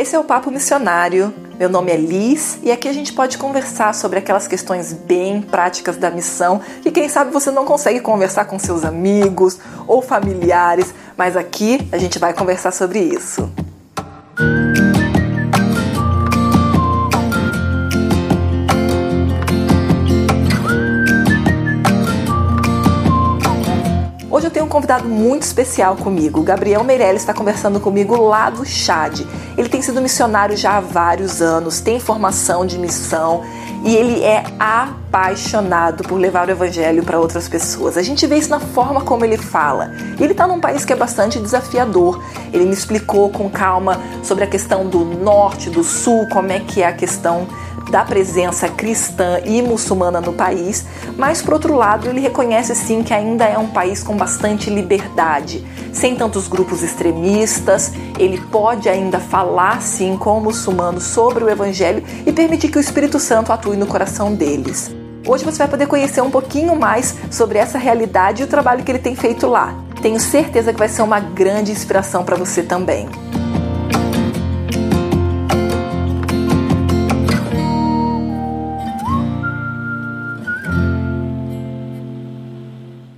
Esse é o Papo Missionário. Meu nome é Liz e aqui a gente pode conversar sobre aquelas questões bem práticas da missão que quem sabe você não consegue conversar com seus amigos ou familiares, mas aqui a gente vai conversar sobre isso. Convidado muito especial comigo. Gabriel Meirelles está conversando comigo lá do Chad. Ele tem sido missionário já há vários anos, tem formação de missão e ele é apaixonado por levar o evangelho para outras pessoas. A gente vê isso na forma como ele fala. Ele está num país que é bastante desafiador. Ele me explicou com calma sobre a questão do norte, do sul, como é que é a questão da presença cristã e muçulmana no país, mas por outro lado, ele reconhece sim que ainda é um país com bastante liberdade, sem tantos grupos extremistas. Ele pode ainda falar sim com muçulmanos sobre o evangelho e permitir que o Espírito Santo atue no coração deles. Hoje você vai poder conhecer um pouquinho mais sobre essa realidade e o trabalho que ele tem feito lá. Tenho certeza que vai ser uma grande inspiração para você também.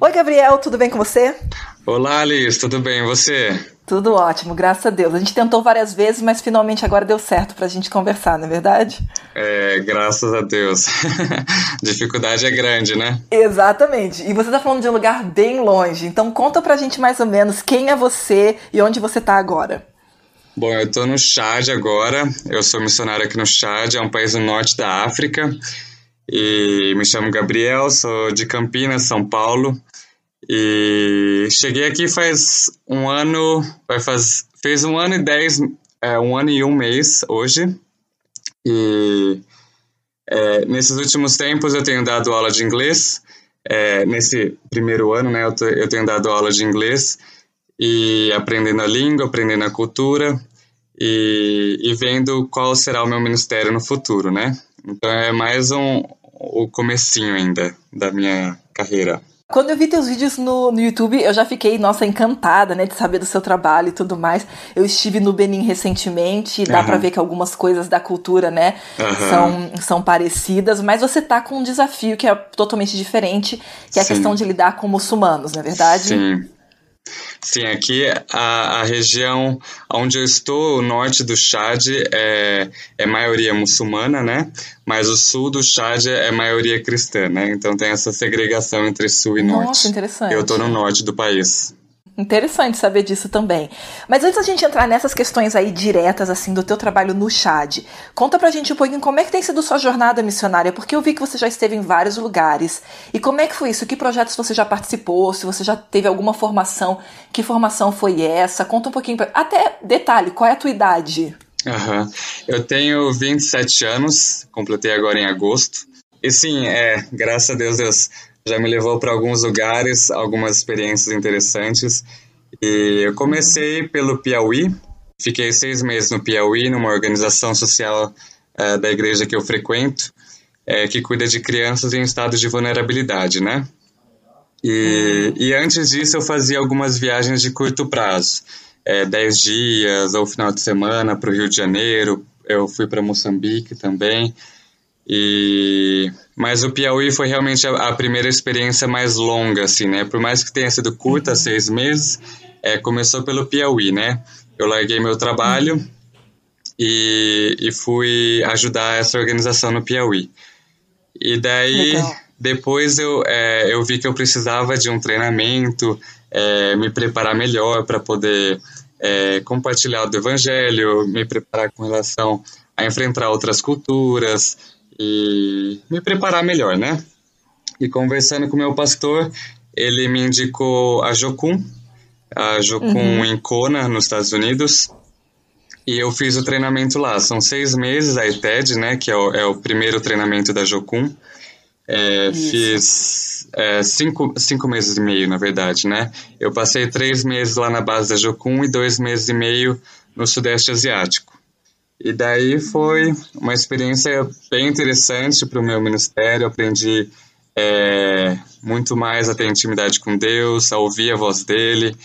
Oi, Gabriel, tudo bem com você? Olá, Alice, tudo bem? E você? Tudo ótimo, graças a Deus. A gente tentou várias vezes, mas finalmente agora deu certo pra gente conversar, não é verdade? É, graças a Deus. Dificuldade é grande, né? Exatamente. E você tá falando de um lugar bem longe, então conta pra gente mais ou menos quem é você e onde você tá agora. Bom, eu tô no Chad agora. Eu sou missionário aqui no Chad, é um país no norte da África. E me chamo Gabriel, sou de Campinas, São Paulo. E cheguei aqui faz um ano, vai faz, fez um ano e dez, é, um ano e um mês hoje. E é, nesses últimos tempos eu tenho dado aula de inglês. É, nesse primeiro ano, né, eu, eu tenho dado aula de inglês e aprendendo a língua, aprendendo a cultura e, e vendo qual será o meu ministério no futuro, né? Então é mais um o comecinho ainda da minha carreira. Quando eu vi teus vídeos no, no YouTube, eu já fiquei, nossa, encantada, né, de saber do seu trabalho e tudo mais. Eu estive no Benin recentemente, e dá uhum. pra ver que algumas coisas da cultura, né, uhum. são, são parecidas, mas você tá com um desafio que é totalmente diferente, que é a Sim. questão de lidar com muçulmanos, não é verdade? Sim. Sim, aqui a, a região onde eu estou, o norte do Chad, é, é maioria muçulmana, né? Mas o sul do Chad é maioria cristã, né? Então tem essa segregação entre sul e norte. Nossa, interessante. Eu estou no norte do país. Interessante saber disso também. Mas antes da gente entrar nessas questões aí diretas, assim, do teu trabalho no Chad, conta pra gente um pouquinho como é que tem sido sua jornada missionária, porque eu vi que você já esteve em vários lugares. E como é que foi isso? Que projetos você já participou? Se você já teve alguma formação, que formação foi essa? Conta um pouquinho. Pra... Até detalhe, qual é a tua idade? Uhum. Eu tenho 27 anos, completei agora em agosto. E sim, é, graças a Deus, Deus já me levou para alguns lugares, algumas experiências interessantes. E eu comecei pelo Piauí, fiquei seis meses no Piauí, numa organização social uh, da igreja que eu frequento, é, que cuida de crianças em estado de vulnerabilidade, né? E, e antes disso eu fazia algumas viagens de curto prazo, é, dez dias ou final de semana para o Rio de Janeiro, eu fui para Moçambique também, e mas o Piauí foi realmente a, a, primeira experiência mais longa, assim, né? Por mais que tenha sido curta, uhum. seis meses, é, começou pelo Piauí, né? Eu larguei meu trabalho e, e fui ajudar essa organização no Piauí. E daí, Legal. depois eu, é, eu vi que eu precisava de um treinamento, é, me preparar melhor para poder é, compartilhar do evangelho, me preparar com relação a enfrentar outras culturas, e me preparar melhor, né? E conversando com o meu pastor, ele me indicou a Jocum, a Jocum uhum. em Kona, nos Estados Unidos, e eu fiz o treinamento lá. São seis meses a ITED, né, que é o, é o primeiro treinamento da Jocum. É, fiz é, cinco, cinco meses e meio, na verdade, né? Eu passei três meses lá na base da Jocum e dois meses e meio no Sudeste Asiático. E daí foi uma experiência bem interessante para o meu ministério. Aprendi é, muito mais a ter intimidade com Deus, a ouvir a voz dele.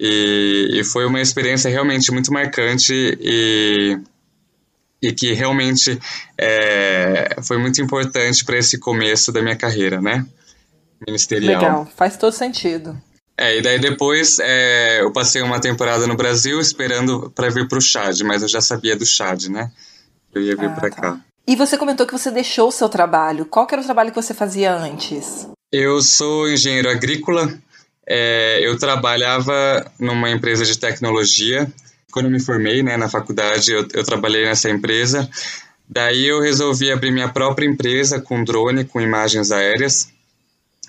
E, e foi uma experiência realmente muito marcante e, e que realmente é, foi muito importante para esse começo da minha carreira, né? Ministerial. Legal, faz todo sentido. É, e daí depois é, eu passei uma temporada no Brasil esperando para vir para o Chad, mas eu já sabia do Chad, né? Eu ia vir ah, para tá. cá. E você comentou que você deixou o seu trabalho. Qual era o trabalho que você fazia antes? Eu sou engenheiro agrícola. É, eu trabalhava numa empresa de tecnologia. Quando eu me formei né, na faculdade, eu, eu trabalhei nessa empresa. Daí eu resolvi abrir minha própria empresa com drone, com imagens aéreas.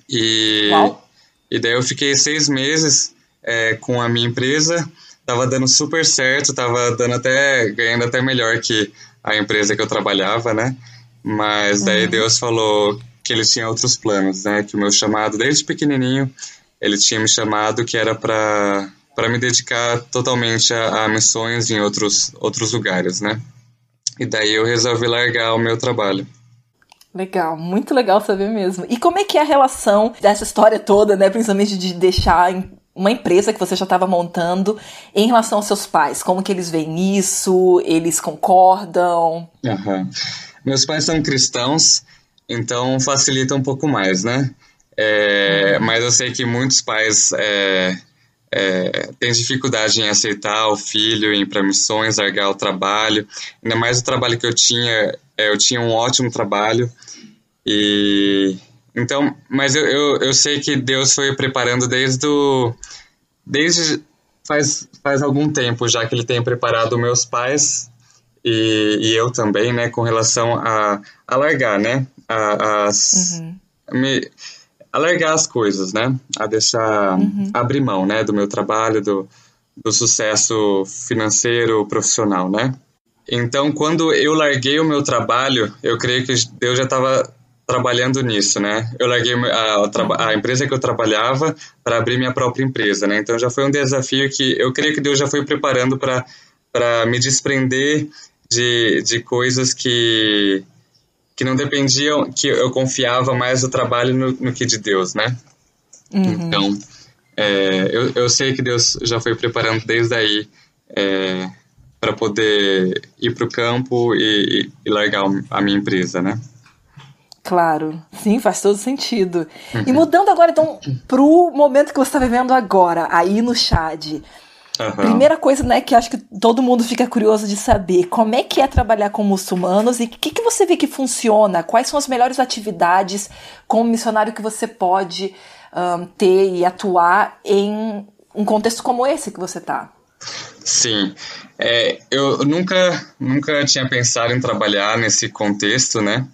E, Uau. E daí eu fiquei seis meses é, com a minha empresa. Tava dando super certo, tava dando até ganhando até melhor que a empresa que eu trabalhava, né? Mas daí uhum. Deus falou que ele tinha outros planos, né? Que o meu chamado desde pequenininho ele tinha me chamado que era para para me dedicar totalmente a, a, missões em outros outros lugares, né? E daí eu resolvi largar o meu trabalho. Legal, muito legal saber mesmo. E como é que é a relação dessa história toda, né? Principalmente de deixar uma empresa que você já estava montando em relação aos seus pais. Como que eles veem isso? Eles concordam? Uhum. Meus pais são cristãos, então facilita um pouco mais, né? É, mas eu sei que muitos pais é, é, têm dificuldade em aceitar o filho, em ir para missões, largar o trabalho. Ainda mais o trabalho que eu tinha, é, eu tinha um ótimo trabalho. E então, mas eu, eu, eu sei que Deus foi preparando desde o, desde faz, faz algum tempo já que Ele tem preparado meus pais e, e eu também, né, com relação a, a largar, né, a, as, uhum. me, alargar as coisas, né? A deixar uhum. abrir mão, né, do meu trabalho, do, do sucesso financeiro, profissional, né? Então, quando eu larguei o meu trabalho, eu creio que Deus já estava trabalhando nisso, né? Eu larguei a, a, empresa que eu trabalhava para abrir minha própria empresa, né? Então já foi um desafio que eu creio que Deus já foi preparando para para me desprender de, de coisas que que não dependiam, que eu confiava mais do trabalho no, no que de Deus, né? Uhum. Então, é, eu, eu sei que Deus já foi preparando desde aí é, para poder ir para o campo e, e, largar a minha empresa, né? Claro, sim, faz todo sentido. Uhum. E mudando agora, então, para o momento que você está vivendo agora, aí no Chad. Uhum. Primeira coisa, né, que acho que todo mundo fica curioso de saber, como é que é trabalhar com muçulmanos e o que, que você vê que funciona? Quais são as melhores atividades como missionário que você pode um, ter e atuar em um contexto como esse que você está? Sim, é, eu nunca, nunca tinha pensado em trabalhar nesse contexto, né?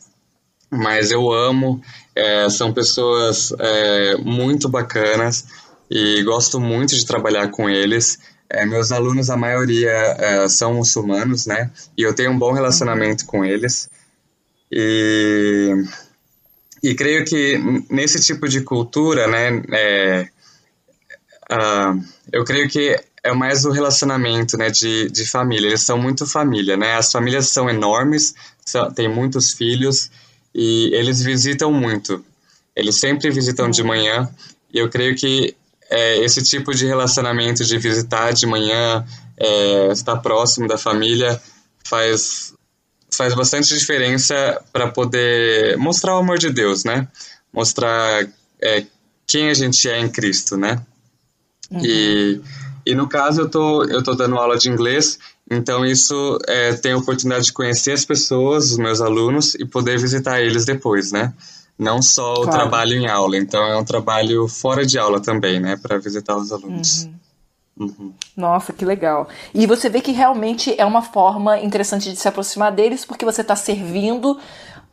Mas eu amo, é, são pessoas é, muito bacanas e gosto muito de trabalhar com eles. É, meus alunos, a maioria é, são muçulmanos, né? E eu tenho um bom relacionamento com eles. E, e creio que nesse tipo de cultura, né? É, uh, eu creio que é mais o relacionamento, né? De, de família. Eles são muito família, né? As famílias são enormes, são, têm muitos filhos e eles visitam muito. Eles sempre visitam de manhã e eu creio que é, esse tipo de relacionamento de visitar de manhã, é, estar próximo da família, faz, faz bastante diferença para poder mostrar o amor de Deus, né? Mostrar é, quem a gente é em Cristo, né? Uhum. E, e no caso eu tô, eu tô dando aula de inglês, então isso é, tem a oportunidade de conhecer as pessoas, os meus alunos, e poder visitar eles depois, né? não só o trabalho em aula, então é um trabalho fora de aula também, né, para visitar os alunos. Uhum. Uhum. Nossa, que legal. E você vê que realmente é uma forma interessante de se aproximar deles, porque você está servindo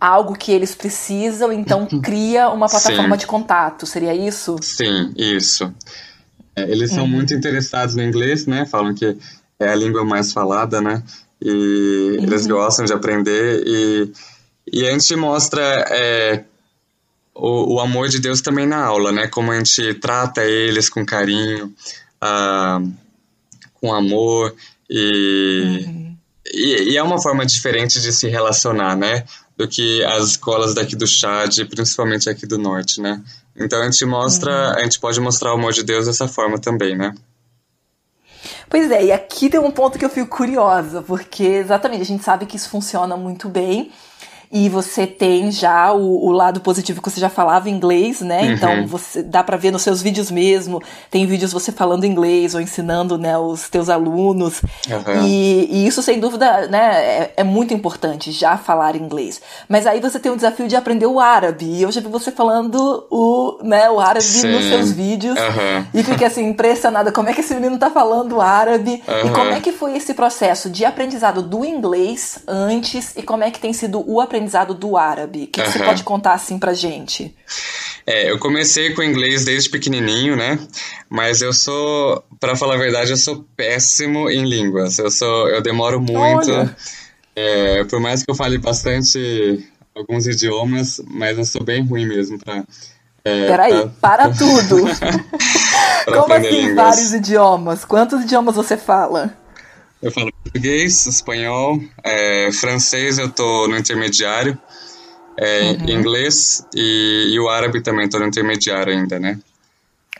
algo que eles precisam, então cria uma plataforma Sim. de contato. Seria isso? Sim, isso. É, eles são uhum. muito interessados no inglês, né? Falam que é a língua mais falada, né? E eles uhum. gostam de aprender. E, e a gente mostra é, o, o, amor de Deus também na aula, né? Como a gente trata eles com carinho, ah, com amor e, uhum. e, e, é uma forma diferente de se relacionar, né? Do que as escolas daqui do Chad, principalmente aqui do Norte, né? Então a gente mostra, uhum. a gente pode mostrar o amor de Deus dessa forma também, né? Pois é, e aqui tem um ponto que eu fico curiosa, porque exatamente a gente sabe que isso funciona muito bem e você tem já o, o, lado positivo que você já falava inglês, né? Uhum. Então você dá para ver nos seus vídeos mesmo, tem vídeos você falando inglês ou ensinando, né, os teus alunos. Uhum. E, e, isso sem dúvida, né, é, é, muito importante já falar inglês. Mas aí você tem o desafio de aprender o árabe. E eu já vi você falando o, né, o árabe Sim. nos seus vídeos uhum. e fiquei assim impressionada como é que esse menino tá falando árabe e como é que foi esse processo de aprendizado do inglês antes e como é que tem sido o aprendizado aprendizado do árabe? O que, que você pode contar assim pra gente? É, eu comecei com inglês desde pequenininho, né? Mas eu sou, para falar a verdade, eu sou péssimo em línguas. Eu sou, eu demoro muito. É, por mais que eu fale bastante alguns idiomas, mas eu sou bem ruim mesmo para é, Peraí, pra... para tudo! Como assim línguas. vários idiomas? Quantos idiomas você fala? Eu falo português, espanhol, é, francês eu tô no intermediário, é, uhum. inglês e, e, o árabe também tô no intermediário ainda, né?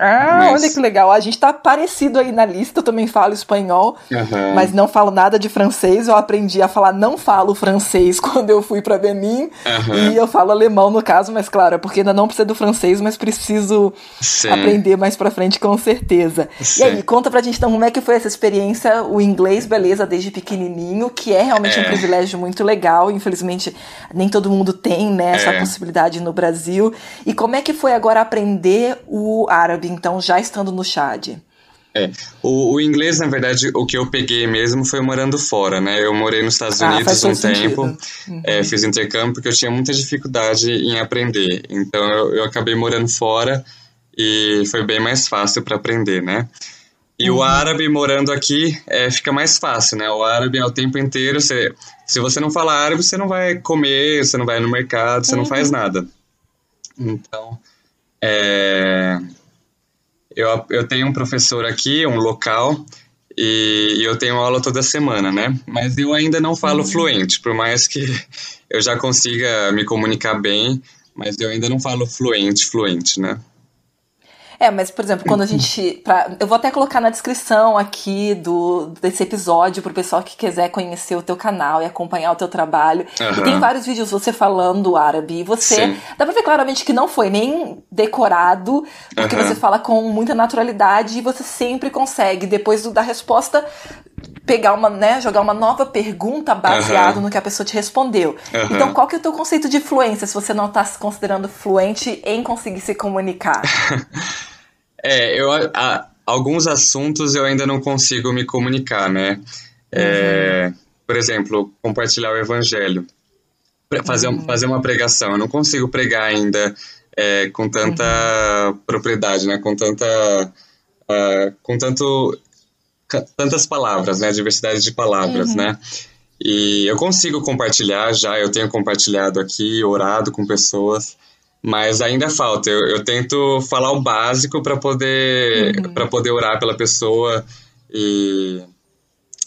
Ah, mas... olha que legal. A gente tá parecido aí na lista. Eu também falo espanhol, uhum. mas não falo nada de francês. Eu aprendi a falar não falo francês quando eu fui para Benin. Uhum. E eu falo alemão no caso, mas claro, é porque ainda não precisa do francês, mas preciso Sim. aprender mais pra frente com certeza. Sim. E aí, conta pra gente então como é que foi essa experiência, o inglês, beleza, desde pequenininho, que é realmente é. um privilégio muito legal. Infelizmente, nem todo mundo tem, né, essa é. possibilidade no Brasil. E como é que foi agora aprender o árabe? Então já estando no Chad? É, o, o, inglês, na verdade, o que eu peguei mesmo foi morando fora, né? Eu morei nos Estados ah, Unidos um tempo, uhum. é, fiz intercâmbio porque eu tinha muita dificuldade em aprender. Então eu, eu acabei morando fora e foi bem mais fácil para aprender, né? E uhum. o árabe morando aqui é, fica mais fácil, né? O árabe é o tempo inteiro. Você, se você não fala árabe, você não vai comer, você não vai no mercado, você uhum. não faz uhum. nada. Então, é, eu, eu tenho um professor aqui, um local, e, e eu tenho aula toda semana, né? Mas eu ainda não falo uhum. fluente, por mais que eu já consiga me comunicar bem, mas eu ainda não falo fluente, fluente, né? É, mas, por exemplo, quando a gente. Pra, eu vou até colocar na descrição aqui do, desse episódio pro pessoal que quiser conhecer o teu canal e acompanhar o teu trabalho. Uhum. E tem vários vídeos você falando árabe. E você. Sim. Dá pra ver claramente que não foi nem decorado, porque uhum. você fala com muita naturalidade e você sempre consegue, depois do, da resposta, pegar uma, né, jogar uma nova pergunta baseado uhum. no que a pessoa te respondeu. Uhum. Então, qual que é o teu conceito de fluência se você não está se considerando fluente em conseguir se comunicar? É, eu, a, alguns assuntos eu ainda não consigo me comunicar, né? É, uhum. Por exemplo, compartilhar o evangelho, fazer, uhum. fazer uma pregação. Eu não consigo pregar ainda é, com tanta uhum. propriedade, né? Com tanta, uh, com tanto, tantas palavras, né? Diversidade de palavras, uhum. né? E eu consigo compartilhar já, eu tenho compartilhado aqui, orado com pessoas, mas ainda falta. Eu, eu tento falar o básico para poder uhum. para poder orar pela pessoa e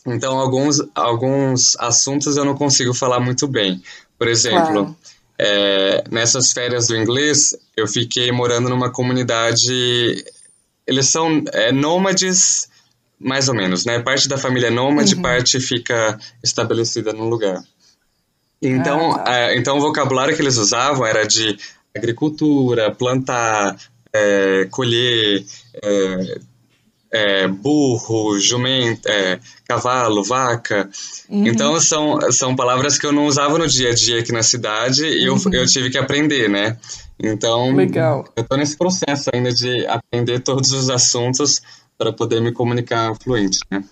então alguns alguns assuntos eu não consigo falar muito bem. Por exemplo, é, nessas férias do inglês eu fiquei morando numa comunidade. Eles são é, nômades mais ou menos, né? Parte da família é nômade, uhum. parte fica estabelecida num lugar. Então, ah, tá. é, então o vocabulário que eles usavam era de agricultura, plantar, é, colher, é, é, burro, jumento, é, cavalo, vaca. Uhum. Então são, são palavras que eu não usava no dia a dia aqui na cidade e uhum. eu, eu tive que aprender, né? Então, Legal. eu tô nesse processo ainda de aprender todos os assuntos para poder me comunicar fluente, né?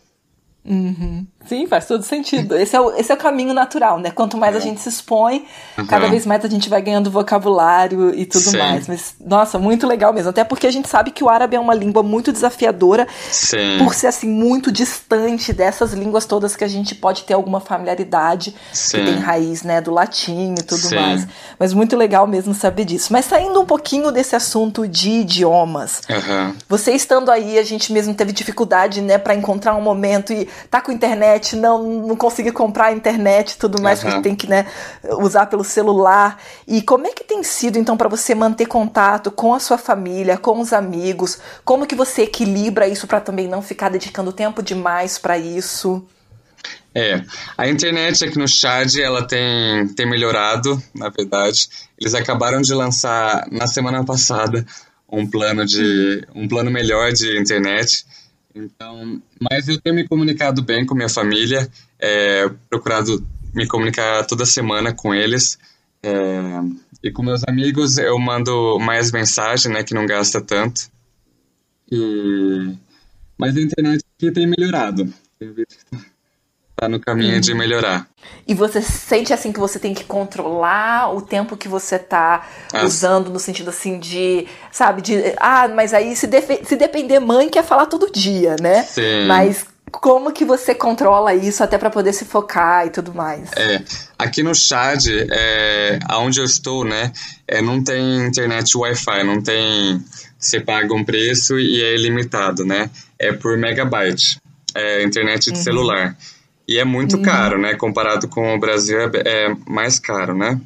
Uhum. Sim, faz todo sentido. Esse é, o, esse é o caminho natural, né? Quanto mais a é. gente se expõe, uhum. cada vez mais a gente vai ganhando vocabulário e tudo Sim. mais. Mas, nossa, muito legal mesmo. Até porque a gente sabe que o árabe é uma língua muito desafiadora Sim. por ser, assim, muito distante dessas línguas todas que a gente pode ter alguma familiaridade, Sim. que tem raiz, né, do latim e tudo mais. Mas muito legal mesmo saber disso. Mas saindo um pouquinho desse assunto de idiomas, uhum. você estando aí, a gente mesmo teve dificuldade, né, para encontrar um momento e tá com internet, não, não conseguir comprar internet e tudo mais, uhum. que tem que né, usar pelo celular. E como é que tem sido, então, para você manter contato com a sua família, com os amigos? Como que você equilibra isso para também não ficar dedicando tempo demais para isso? É, a internet aqui no Chad, ela tem, tem melhorado, na verdade. Eles acabaram de lançar, na semana passada, um plano de um plano melhor de internet. Então, mas eu tenho me comunicado bem com minha família, é, procurado me comunicar toda semana com eles. É, e com meus amigos eu mando mais mensagem, né, que não gasta tanto. E, mas a internet aqui tem melhorado. Tá no caminho de melhorar. E você sente assim que você tem que controlar o tempo que você tá ah. usando no sentido assim de, sabe, de ah, mas aí se, se depender mãe quer falar todo dia, né? Sim. Mas como que você controla isso até para poder se focar e tudo mais? É, aqui no Chad, é, onde eu estou, né, é, não tem internet Wi-Fi, não tem, você paga um preço e é ilimitado, né, é por megabyte, é internet de uhum. celular. E é muito uhum. caro, né? Comparado com o Brasil, é, é mais caro, né?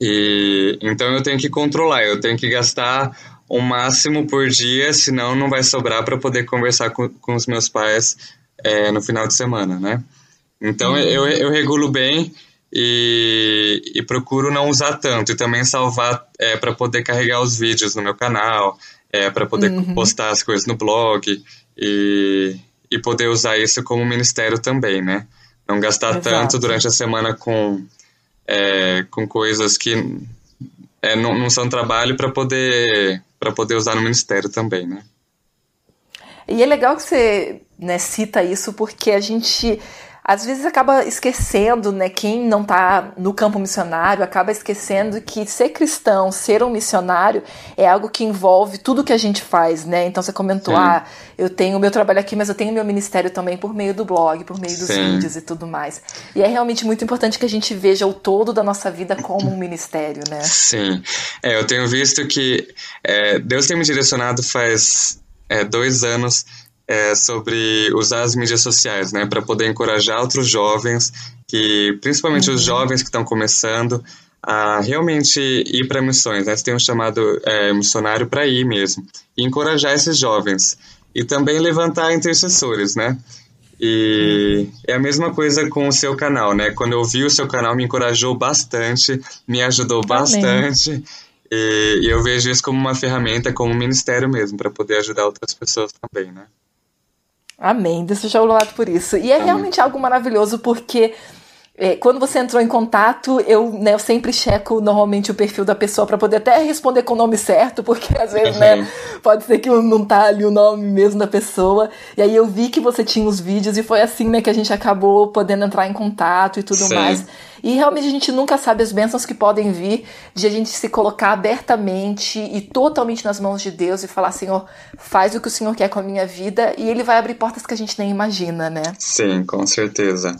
E então eu tenho que controlar, eu tenho que gastar o máximo por dia, senão não vai sobrar para poder conversar com, com os meus pais é, no final de semana, né? Então uhum. eu, eu regulo bem e, e, procuro não usar tanto e também salvar é, para poder carregar os vídeos no meu canal, é, para poder uhum. postar as coisas no blog e, e poder usar isso como ministério também, né? Não gastar Exato. tanto durante a semana com, é, com coisas que é, não, não são trabalho para poder, poder usar no ministério também, né? E é legal que você né, cita isso porque a gente às vezes acaba esquecendo, né, quem não está no campo missionário, acaba esquecendo que ser cristão, ser um missionário é algo que envolve tudo que a gente faz, né? Então você comentou, Sim. ah, eu tenho o meu trabalho aqui, mas eu tenho meu ministério também por meio do blog, por meio dos Sim. vídeos e tudo mais. E é realmente muito importante que a gente veja o todo da nossa vida como um ministério, né? Sim. É, eu tenho visto que é, Deus tem me direcionado faz é, dois anos é, sobre usar as mídias sociais, né, para poder encorajar outros jovens, que principalmente uhum. os jovens que estão começando a realmente ir para missões, né? Tem um chamado é, missionário para ir mesmo e encorajar esses jovens e também levantar intercessores, né? E uhum. é a mesma coisa com o seu canal, né? Quando eu vi o seu canal, me encorajou bastante, me ajudou bastante. E, e, eu vejo isso como uma ferramenta, como um ministério mesmo, para poder ajudar outras pessoas também, né? Amém. Deus seja louvado por isso. E é realmente algo maravilhoso porque quando você entrou em contato, eu, né, eu sempre checo normalmente o perfil da pessoa para poder até responder com o nome certo, porque às vezes, né, pode ser que não tá ali o nome mesmo da pessoa. E aí eu vi que você tinha os vídeos e foi assim, né, que a gente acabou podendo entrar em contato e tudo Sim. mais. E realmente a gente nunca sabe as bênçãos que podem vir de a gente se colocar abertamente e totalmente nas mãos de Deus e falar, Senhor, faz o que o Senhor quer com a minha vida e Ele vai abrir portas que a gente nem imagina, né? Sim, com certeza.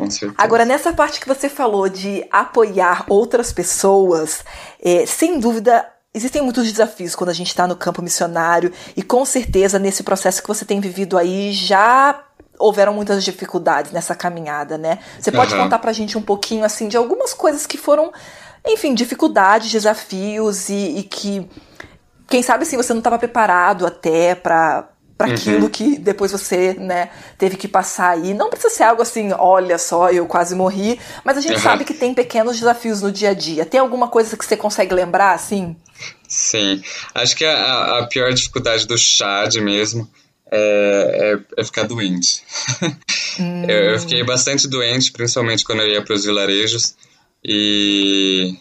Com certeza. Agora, nessa parte que você falou de apoiar outras pessoas, é, sem dúvida Existem muitos desafios quando a gente está no campo missionário e com certeza nesse processo que você tem vivido aí já houveram muitas dificuldades nessa caminhada, né? Você pode uhum. contar pra gente um pouquinho, assim, de algumas coisas que foram, enfim, dificuldades, desafios e, e que, quem sabe, assim, você não estava preparado até para para uhum. aquilo que depois você, né, teve que passar aí. Não precisa ser algo assim, olha só, eu quase morri, mas a gente uhum. sabe que tem pequenos desafios no dia a dia. Tem alguma coisa que você consegue lembrar, assim? Sim, acho que a, a pior dificuldade do Chad mesmo é, é, é ficar doente. Hum. eu, eu, fiquei bastante doente, principalmente quando eu ia para os vilarejos. E,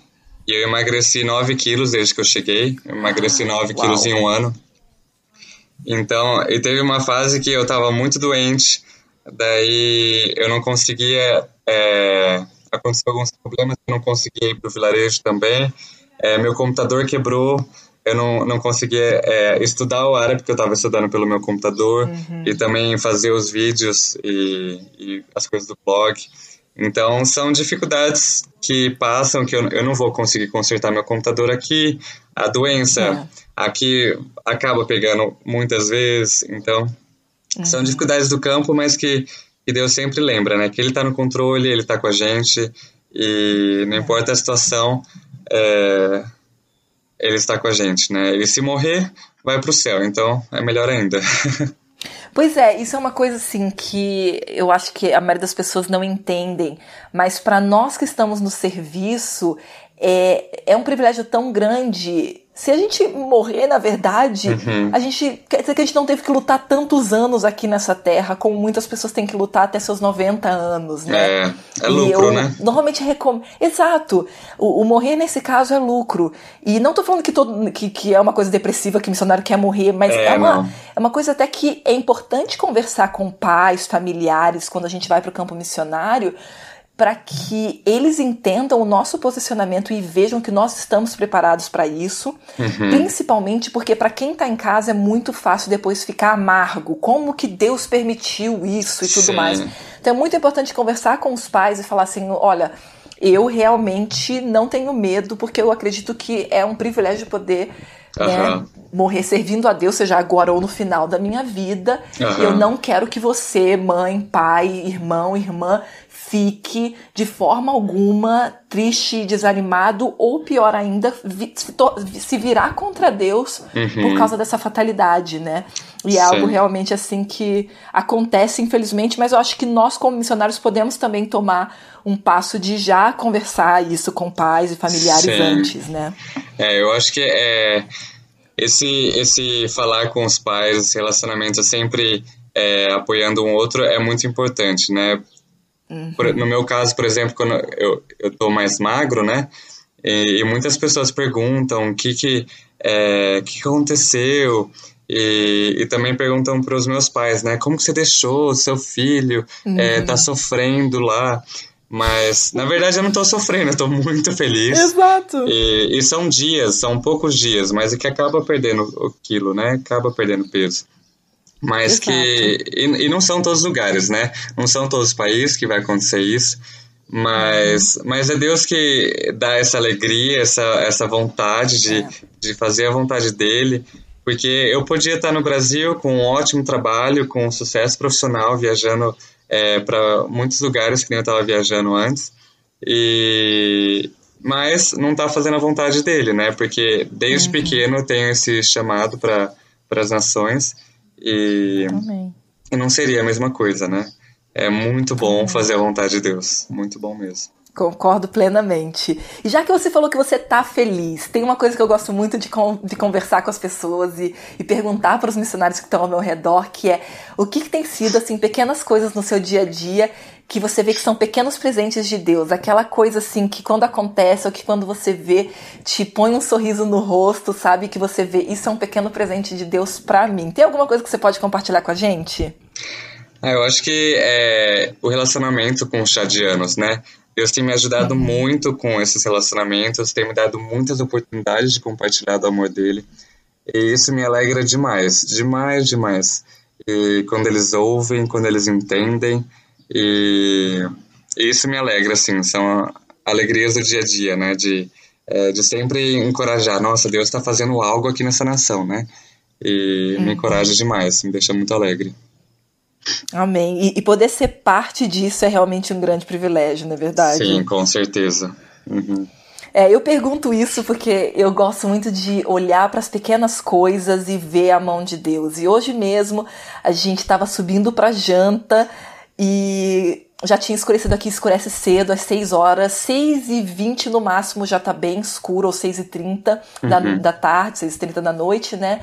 e, eu emagreci 9 quilos desde que eu cheguei. Eu emagreci 9 quilos em um ano. Então, e teve uma fase que eu estava muito doente, daí eu não conseguia. É, aconteceu alguns problemas, eu não conseguia ir para o vilarejo também. É, meu computador quebrou, eu não, não conseguia é, estudar o árabe, porque eu estava estudando pelo meu computador, uhum. e também fazer os vídeos e, e, as coisas do blog. Então, são dificuldades que passam, que eu, eu não vou conseguir consertar meu computador aqui. A doença é. aqui acaba pegando muitas vezes, então Uhum. São dificuldades do campo, mas que, que Deus sempre lembra, né? Que Ele está no controle, Ele está com a gente e não importa a situação, é, Ele está com a gente, né? E se morrer, vai para o céu, então é melhor ainda. Pois é, isso é uma coisa assim que eu acho que a maioria das pessoas não entendem, mas para nós que estamos no serviço, é, é um privilégio tão grande se a gente morrer, na verdade, uhum. a gente quer dizer que a gente não teve que lutar tantos anos aqui nessa terra, como muitas pessoas têm que lutar até seus 90 anos, né? É, é lucro, eu, né? Normalmente recomendo. Exato. O, o, morrer nesse caso é lucro. E não tô falando que, todo, que, que é uma coisa depressiva que o missionário quer morrer, mas é, é uma, é uma coisa até que é importante conversar com pais, familiares, quando a gente vai para o campo missionário para que eles entendam o nosso posicionamento e vejam que nós estamos preparados para isso, uhum. principalmente porque para quem está em casa é muito fácil depois ficar amargo, como que Deus permitiu isso e tudo Sim. mais. Então é muito importante conversar com os pais e falar assim, olha, eu realmente não tenho medo porque eu acredito que é um privilégio poder uhum. né, morrer servindo a Deus, seja agora ou no final da minha vida. Uhum. Eu não quero que você, mãe, pai, irmão, irmã, fique de forma alguma triste, desanimado ou pior ainda, se virar contra Deus uhum. por causa dessa fatalidade, né? E é algo realmente assim que acontece, infelizmente, mas eu acho que nós, como missionários, podemos também tomar um passo de já conversar isso com pais e familiares Sim. antes, né? É, eu acho que é, esse, esse falar com os pais, esse relacionamento sempre é, apoiando um outro é muito importante, né? Uhum. Por, no meu caso, por exemplo, quando eu, eu tô mais magro, né? E, e muitas pessoas perguntam o que que, é, que, que aconteceu e, e também perguntam para os meus pais, né? Como que você deixou seu filho uhum. é, tá sofrendo lá? Mas, na verdade, eu não tô sofrendo, eu tô muito feliz. Exato. E, e são dias, são poucos dias, mas é que acaba perdendo o quilo, né? Acaba perdendo peso. Mas Exato. que. E, e, não são todos os lugares, né? Não são todos os países que vai acontecer isso. Mas, uhum. mas é Deus que dá essa alegria, essa, essa vontade de, é. de fazer a vontade dele. Porque eu podia estar no Brasil com um ótimo trabalho, com um sucesso profissional, viajando é, para muitos lugares que nem eu estava viajando antes. E, mas não está fazendo a vontade dele, né? Porque desde uhum. pequeno eu tenho esse chamado para as nações. E, e não seria a mesma coisa, né? É muito bom fazer a vontade de Deus. Muito bom mesmo. Concordo plenamente. E já que você falou que você tá feliz, tem uma coisa que eu gosto muito de, con de conversar com as pessoas e, e perguntar para os missionários que estão ao meu redor, que é o que, que tem sido, assim, pequenas coisas no seu dia a dia que você vê que são pequenos presentes de Deus, aquela coisa assim que quando acontece ou que quando você vê te põe um sorriso no rosto, sabe que você vê isso é um pequeno presente de Deus para mim. Tem alguma coisa que você pode compartilhar com a gente? Ah, eu acho que é o relacionamento com os chadianos, né? Deus tem me ajudado uhum. muito com esses relacionamentos, tem me dado muitas oportunidades de compartilhar do amor dele. E isso me alegra demais, demais, demais. E quando eles ouvem, quando eles entendem, e, isso me alegra, assim, são alegrias do dia a dia, né? De, é, de sempre encorajar, nossa, Deus está fazendo algo aqui nessa nação, né? E uhum. me encoraja demais, me deixa muito alegre. Amém. E, e, poder ser parte disso é realmente um grande privilégio, não é verdade? Sim, com certeza. Uhum. É, eu pergunto isso porque eu gosto muito de olhar para as pequenas coisas e ver a mão de Deus. E hoje mesmo a gente estava subindo para janta e já tinha escurecido aqui, escurece cedo, às 6 horas, 6 e 20 no máximo já tá bem escuro, ou 6 e 30 uhum. da, da tarde, 6 e 30 da noite, né?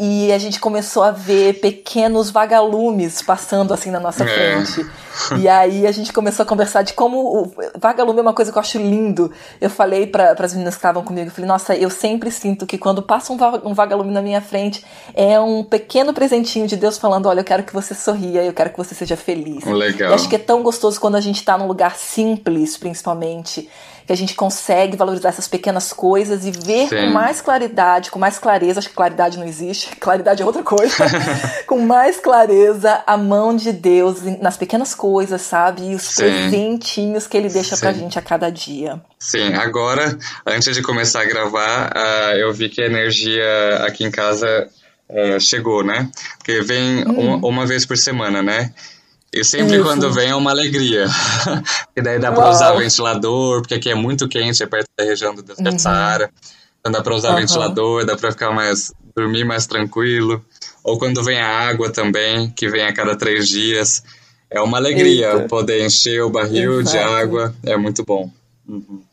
E a gente começou a ver pequenos vagalumes passando assim na nossa é. frente. E aí a gente começou a conversar de como o vagalume é uma coisa que eu acho lindo. Eu falei para as meninas que estavam comigo, eu falei, nossa, eu sempre sinto que quando passa um vagalume na minha frente é um pequeno presentinho de Deus falando, olha, eu quero que você sorria, eu quero que você seja feliz. Legal. E acho que é tão gostoso quando a gente está num lugar simples, principalmente que a gente consegue valorizar essas pequenas coisas e ver Sim. com mais claridade, com mais clareza, acho que claridade não existe, claridade é outra coisa, com mais clareza a mão de Deus nas pequenas coisas, sabe? E os Sim. presentinhos que ele deixa Sim. pra gente a cada dia. Sim, agora, antes de começar a gravar, uh, eu vi que a energia aqui em casa é, chegou, né? Porque vem hum. uma, uma, vez por semana, né? E sempre Isso. quando vem é uma alegria. e daí dá para usar ventilador, porque aqui é muito quente, é perto da região do deserto uhum. Saara. Então dá para usar uhum. ventilador, dá para ficar mais dormir mais tranquilo. Ou quando vem a água também, que vem a cada três dias. É uma alegria Eita. poder encher o barril Exato. de água, é muito bom. Uhum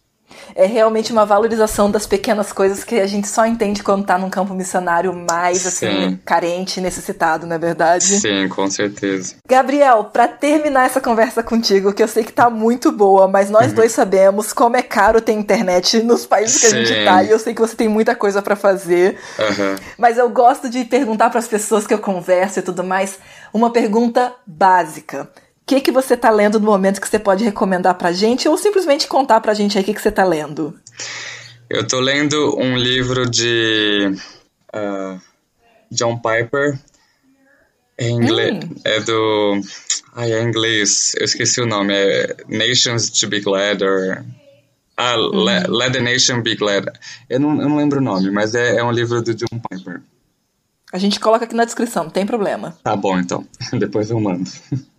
é realmente uma valorização das pequenas coisas que a gente só entende quando está num campo missionário mais assim carente, necessitado, não é verdade? Sim, com certeza. Gabriel, para terminar essa conversa contigo, que eu sei que tá muito boa, mas nós uhum. dois sabemos como é caro ter internet nos países que Sim. a gente tá, e eu sei que você tem muita coisa para fazer. Uhum. Mas eu gosto de perguntar para as pessoas que eu converso e tudo mais, uma pergunta básica que, que você está lendo no momento que você pode recomendar para gente ou simplesmente contar para gente aí o que, que você está lendo? Eu estou lendo um livro de uh, John Piper. É, inglês, hum. é do. Ai, é inglês. Eu esqueci o nome. É Nations to Be Glad. Or, ah, hum. Let, Let, the Nation Be Glad. Eu não, eu não lembro o nome, mas é, é um livro do John Piper. A gente coloca aqui na descrição, não tem problema. Tá bom, então. Depois eu mando.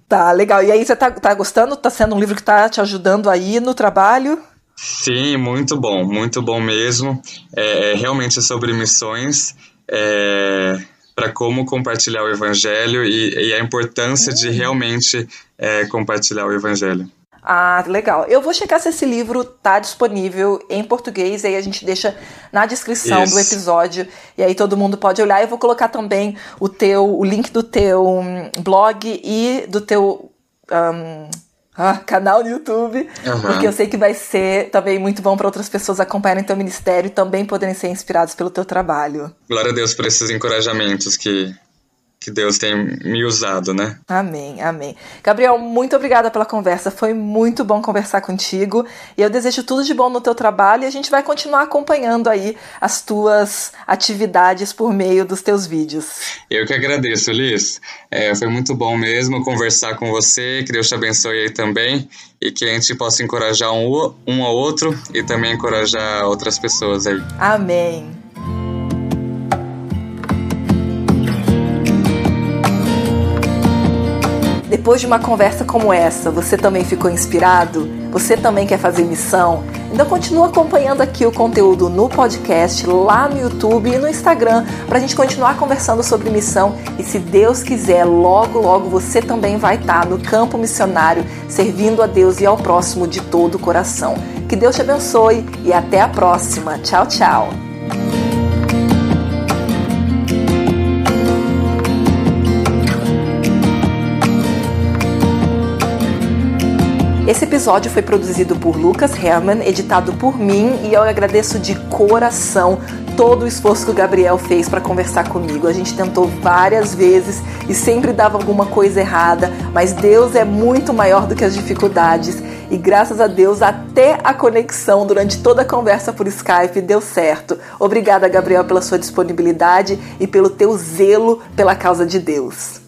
Tá, legal. E aí, você tá, tá gostando? Tá sendo um livro que tá te ajudando aí no trabalho? Sim, muito bom, muito bom mesmo. É, é realmente sobre missões, é, para como compartilhar o evangelho e, e a importância de hum. realmente é, compartilhar o evangelho. Ah, legal. Eu vou checar se esse livro tá disponível em português, aí a gente deixa na descrição Isso. do episódio, e aí todo mundo pode olhar. Eu vou colocar também o teu, o link do teu hum, blog e do teu um, ah, canal no YouTube, uhum. porque eu sei que vai ser também muito bom para outras pessoas acompanharem teu ministério e também poderem ser inspirados pelo teu trabalho. Glória a Deus por esses encorajamentos que que Deus tem me usado, né? Amém, amém. Gabriel, muito obrigada pela conversa. Foi muito bom conversar contigo. E eu desejo tudo de bom no teu trabalho e a gente vai continuar acompanhando aí as tuas atividades por meio dos teus vídeos. Eu que agradeço, Liz. É, foi muito bom mesmo conversar com você. Que Deus te abençoe aí também e que a gente possa encorajar um, um ao outro e também encorajar outras pessoas aí. Amém. Depois de uma conversa como essa, você também ficou inspirado? Você também quer fazer missão? Então continua acompanhando aqui o conteúdo no podcast, lá no YouTube e no Instagram, para a gente continuar conversando sobre missão. E se Deus quiser, logo, logo você também vai estar no campo missionário, servindo a Deus e ao próximo de todo o coração. Que Deus te abençoe e até a próxima. Tchau, tchau. Esse episódio foi produzido por Lucas Herman, editado por mim e eu agradeço de coração todo o esforço que o Gabriel fez para conversar comigo. A gente tentou várias vezes e sempre dava alguma coisa errada, mas Deus é muito maior do que as dificuldades e graças a Deus até a conexão durante toda a conversa por Skype deu certo. Obrigada, Gabriel, pela sua disponibilidade e pelo teu zelo pela causa de Deus.